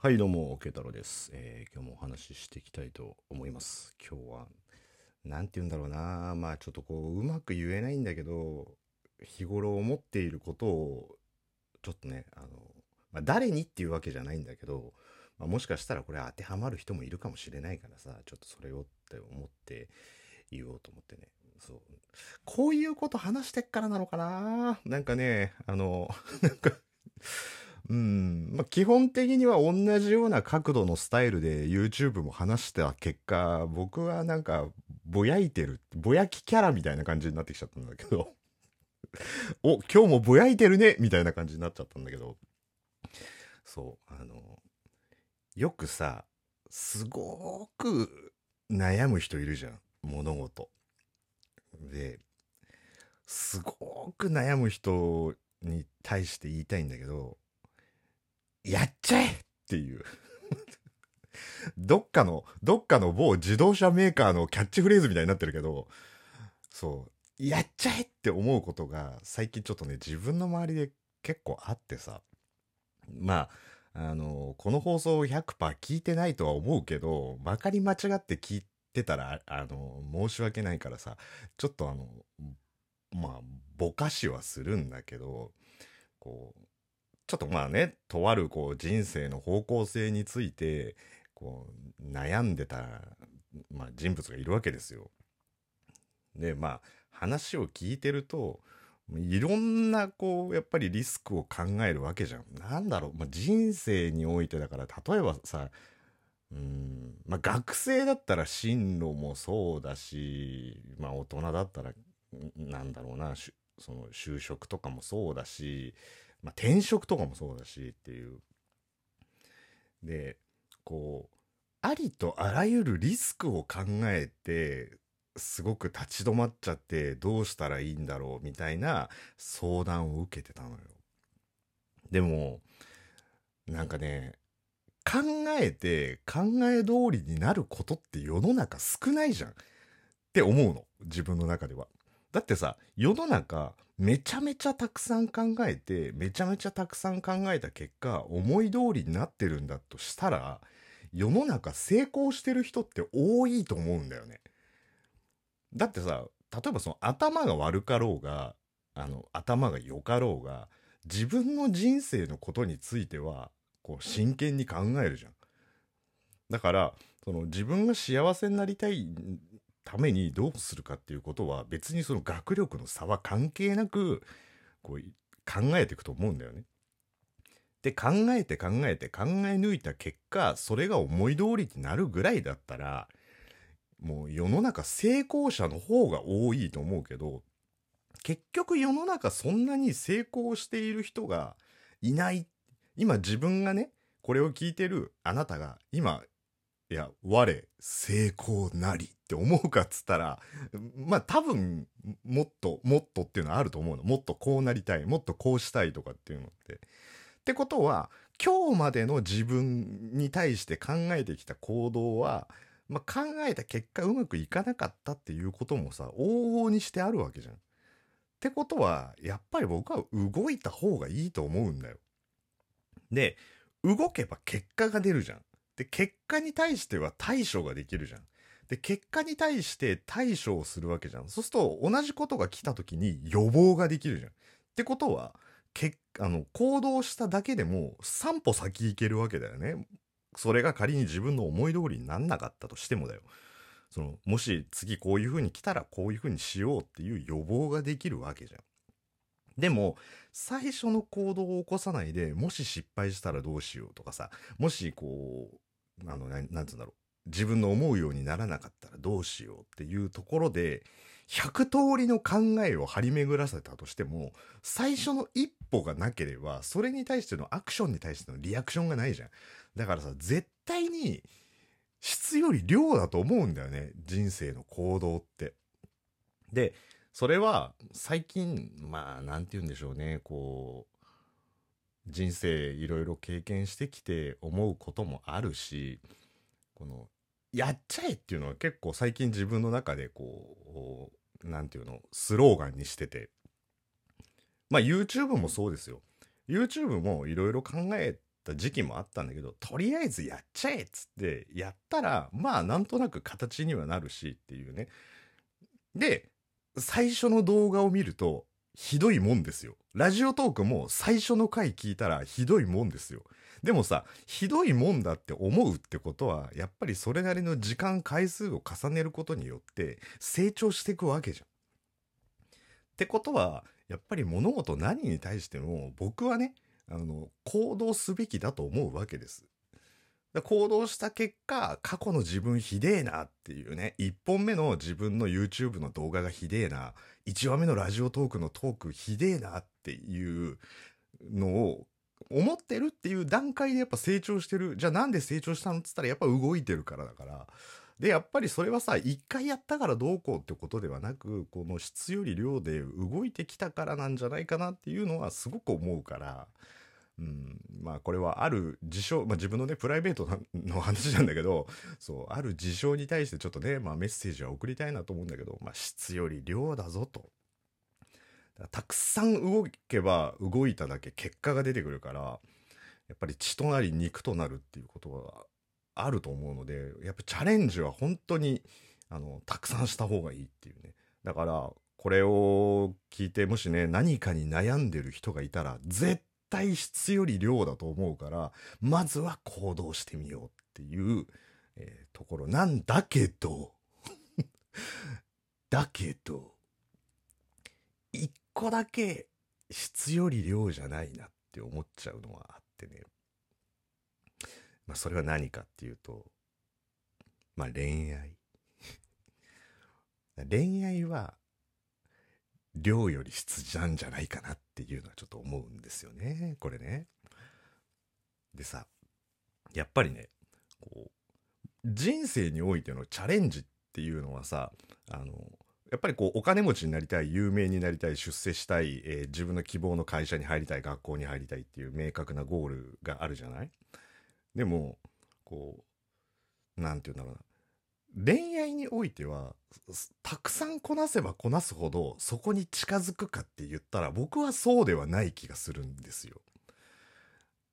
はい、どうも、慶太郎です、えー今日もお話ししていきたいと思います。今日は、なんて言うんだろうな。まあ、ちょっとこう、うまく言えないんだけど、日頃思っていることを、ちょっとね、あの、まあ、誰にっていうわけじゃないんだけど、まあ、もしかしたらこれ当てはまる人もいるかもしれないからさ、ちょっとそれをって思って言おうと思ってね。そう。こういうこと話してっからなのかななんかね、あの、なんか、うん、まあ、基本的には同じような角度のスタイルで YouTube も話した結果、僕はなんか、ぼやいてる、ぼやきキャラみたいな感じになってきちゃったんだけど、お、今日もぼやいてるねみたいな感じになっちゃったんだけど、そう、あの、よくさ、すごく悩む人いるじゃん、物事。で、すごく悩む人に対して言いたいんだけど、やっちゃえっていう。どっかの、どっかの某自動車メーカーのキャッチフレーズみたいになってるけど、そう、やっちゃえって思うことが最近ちょっとね、自分の周りで結構あってさ。まあ、あの、この放送を100%聞いてないとは思うけど、まかり間違って聞いてたら、あの、申し訳ないからさ、ちょっとあの、まあ、ぼかしはするんだけど、こう、ちょっとまあね、とあるこう人生の方向性について、こう、悩んでた、まあ人物がいるわけですよ。で、まあ、話を聞いてると、いろんなこう、やっぱりリスクを考えるわけじゃん。なんだろう、まあ、人生においてだから、例えばさ、うん、まあ学生だったら進路もそうだし、まあ大人だったら、なんだろうな、その就職とかもそうだし、まあ、転職とかもそうだしっていう。で、こう、ありとあらゆるリスクを考えて、すごく立ち止まっちゃってどうしたらいいんだろうみたいな相談を受けてたのよ。でも、なんかね、考えて考え通りになることって世の中少ないじゃんって思うの。自分の中では。だってさ、世の中めちゃめちゃたくさん考えて、めちゃめちゃたくさん考えた結果、思い通りになってるんだとしたら、世の中成功してる人って多いと思うんだよね。だってさ、例えばその頭が悪かろうが、あの、頭が良かろうが、自分の人生のことについては、こう、真剣に考えるじゃん。だから、その自分が幸せになりたいためにどうするかっていうことは別にその学力の差は関係なくこう考えていくと思うんだよね。で考えて考えて考え抜いた結果それが思い通りになるぐらいだったらもう世の中成功者の方が多いと思うけど結局世の中そんなに成功している人がいない今自分がねこれを聞いてるあなたが今いや、我、成功なりって思うかっつったら、まあ多分、もっと、もっとっていうのはあると思うの。もっとこうなりたい、もっとこうしたいとかっていうのって。ってことは、今日までの自分に対して考えてきた行動は、まあ考えた結果うまくいかなかったっていうこともさ、往々にしてあるわけじゃん。ってことは、やっぱり僕は動いた方がいいと思うんだよ。で、動けば結果が出るじゃん。で、結果に対しては対処ができるじゃん。で、結果に対して対処をするわけじゃん。そうすると、同じことが来た時に予防ができるじゃん。ってことは、けあの、行動しただけでも3歩先行けるわけだよね。それが仮に自分の思い通りになんなかったとしてもだよ。その、もし次こういう風に来たらこういう風にしようっていう予防ができるわけじゃん。でも、最初の行動を起こさないで、もし失敗したらどうしようとかさ、もしこう、あの、なんなんつうんだろう。自分の思うようにならなかったらどうしようっていうところで、100通りの考えを張り巡らせたとしても、最初の一歩がなければ、それに対してのアクションに対してのリアクションがないじゃん。だからさ、絶対に質より量だと思うんだよね。人生の行動って。で、それは最近、まあ、なんて言うんでしょうね、こう、人生いろいろ経験してきて思うこともあるし、この、やっちゃえっていうのは結構最近自分の中でこう、なんていうの、スローガンにしてて。まあ YouTube もそうですよ。YouTube もいろいろ考えた時期もあったんだけど、とりあえずやっちゃえっつってやったら、まあなんとなく形にはなるしっていうね。で、最初の動画を見ると、ひどいもんですよ。ラジオトークも最初の回聞いたらひどいもんですよ。でもさ、ひどいもんだって思うってことは、やっぱりそれなりの時間回数を重ねることによって成長していくわけじゃん。ってことは、やっぱり物事何に対しても僕はね、あの、行動すべきだと思うわけです。行動した結果、過去の自分ひでえなっていうね、1本目の自分の YouTube の動画がひでえな、1話目のラジオトークのトークひでえなっていうのを思ってるっていう段階でやっぱ成長してる。じゃあなんで成長したのっつったらやっぱ動いてるからだから。で、やっぱりそれはさ、一回やったからどうこうってことではなく、この質より量で動いてきたからなんじゃないかなっていうのはすごく思うから、うん、まあこれはある事象、まあ自分のね、プライベートの話なんだけど、そう、ある事象に対してちょっとね、まあメッセージは送りたいなと思うんだけど、まあ質より量だぞと。たくさん動けば動いただけ結果が出てくるから、やっぱり血となり肉となるっていうことはあると思うので、やっぱチャレンジは本当に、あの、たくさんした方がいいっていうね。だから、これを聞いて、もしね、何かに悩んでる人がいたら、絶対質より量だと思うから、まずは行動してみようっていう、えー、ところなんだけど、だけど、一個だけ質より量じゃないなって思っちゃうのはあってね。まあそれは何かっていうと、まあ恋愛。恋愛は量より質なんじゃないかなっていうのはちょっと思うんですよね。これね。でさ、やっぱりね、こう、人生においてのチャレンジっていうのはさ、あの、やっぱりこうお金持ちになりたい有名になりたい出世したい、えー、自分の希望の会社に入りたい学校に入りたいっていう明確なゴールがあるじゃない？でもこう何て言うんだろうな恋愛においてはたくさんこなせばこなすほどそこに近づくかって言ったら僕はそうではない気がするんですよ。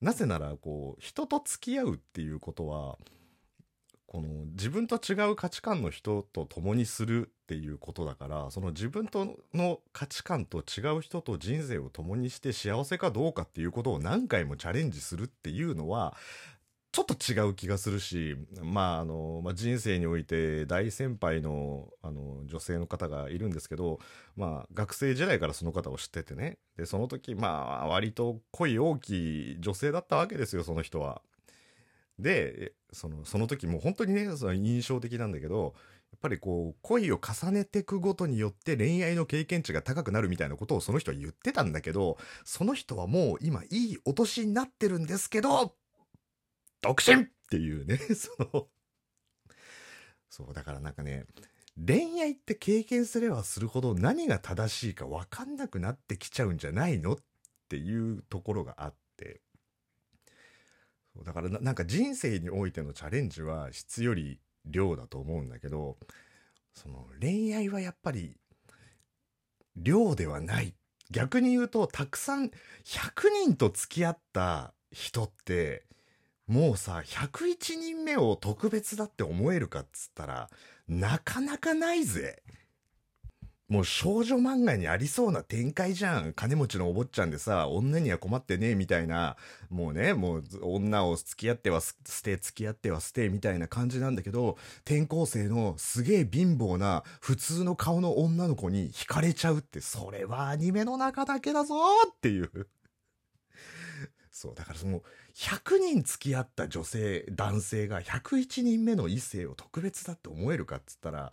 なぜならこう人と付き合うっていうことはこの自分と違う価値観の人と共にするっていうことだからその自分との価値観と違う人と人生を共にして幸せかどうかっていうことを何回もチャレンジするっていうのはちょっと違う気がするし、まあ、あの、まあ、人生において大先輩の、あの、女性の方がいるんですけど、まあ、学生時代からその方を知っててね。で、その時、まあ、割と恋大きい女性だったわけですよ、その人は。で、その、その時も本当にね、その印象的なんだけど、やっぱりこう、恋を重ねていくごとによって恋愛の経験値が高くなるみたいなことをその人は言ってたんだけど、その人はもう今いいお年になってるんですけど、独身！っていうね、その、そう、だからなんかね、恋愛って経験すればするほど何が正しいか分かんなくなってきちゃうんじゃないの？っていうところがあって、だからなんか人生においてのチャレンジは質より量だと思うんだけど、その恋愛はやっぱり量ではない。逆に言うと、たくさん100人と付き合った人って、もうさ、101人目を特別だって思えるかっつったら、なかなかないぜ。もう少女漫画にありそうな展開じゃん。金持ちのお坊ちゃんでさ、女には困ってねえみたいな、もうね、もう女を付き合っては捨て、付き合っては捨てみたいな感じなんだけど、転校生のすげえ貧乏な普通の顔の女の子に惹かれちゃうって、それはアニメの中だけだぞっていう。そう、だからその、100人付き合った女性、男性が101人目の異性を特別だって思えるかっつったら、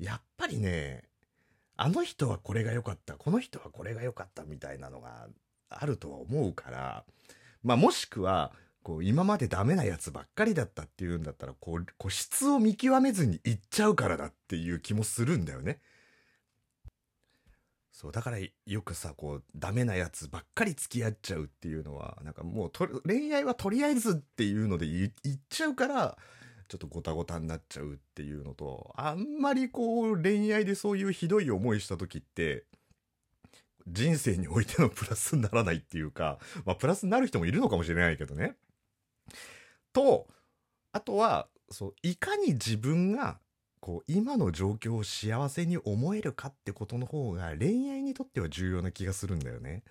やっぱりね、あの人はこれが良かった、この人はこれが良かったみたいなのがあるとは思うから、まあもしくは、こう今までダメなやつばっかりだったっていうんだったら、こう、こう質を見極めずにいっちゃうからだっていう気もするんだよね。そう、だからよくさ、こう、ダメなやつばっかり付き合っちゃうっていうのは、なんかもう恋愛はとりあえずっていうので言っちゃうから、ちょっとごたごたになっちゃうっていうのと、あんまりこう恋愛でそういうひどい思いした時って、人生においてのプラスにならないっていうか、まあプラスになる人もいるのかもしれないけどね。とあとはそういかに自分がこう今の状況を幸せに思えるかってことの方が恋愛にとっては重要な気がするんだよね。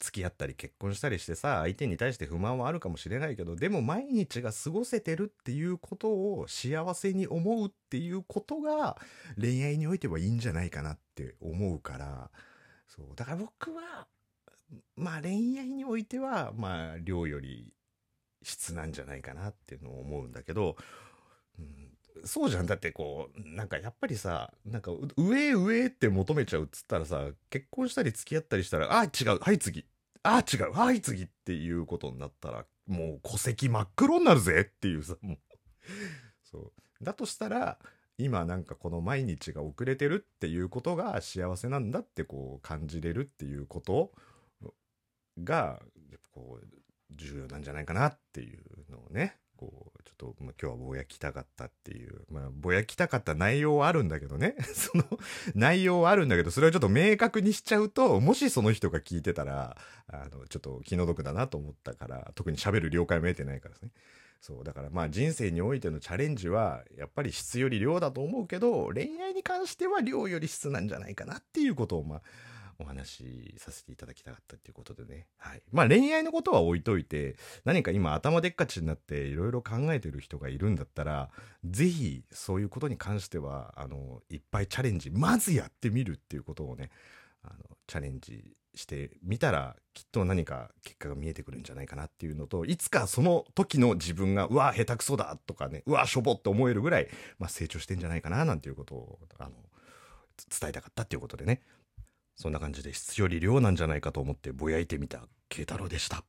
付き合ったり結婚したりしてさ相手に対して不満はあるかもしれないけどでも毎日が過ごせてるっていうことを幸せに思うっていうことが恋愛においてはいいんじゃないかなって思うからそうだから僕はまあ恋愛においてはまあ量より質なんじゃないかなっていうのを思うんだけど、うん、そうじゃん。だってこうなんかやっぱりさなんか上上って求めちゃうっつったらさ結婚したり付き合ったりしたらあ違うはい次。あ違うはい次っていうことになったらもう戸籍真っ黒になるぜっていうさもう。そう。だとしたら今なんかこの毎日が遅れてるっていうことが幸せなんだってこう感じれるっていうことがこう重要なんじゃないかなっていうのをね。こうちょっと、まあ、今日はぼやきたかったっていうまあぼやきたかった内容はあるんだけどね。その内容はあるんだけどそれをちょっと明確にしちゃうともしその人が聞いてたらあのちょっと気の毒だなと思ったから特に喋る了解も得てないからですね。そうだからまあ人生においてのチャレンジはやっぱり質より量だと思うけど恋愛に関しては量より質なんじゃないかなっていうことをまあお話しさせていただきたかったっていうことでね。はい。まあ恋愛のことは置いといて、何か今頭でっかちになっていろいろ考えてる人がいるんだったら、ぜひそういうことに関しては、あの、いっぱいチャレンジ、まずやってみるっていうことをね、あの、チャレンジしてみたら、きっと何か結果が見えてくるんじゃないかなっていうのと、いつかその時の自分が、うわ、下手くそだとかね、うわ、しょぼって思えるぐらい、まあ成長してんじゃないかななんていうことを、あの、伝えたかったっていうことでね。そんな感じで質より量なんじゃないかと思ってぼやいてみた慶太郎でした。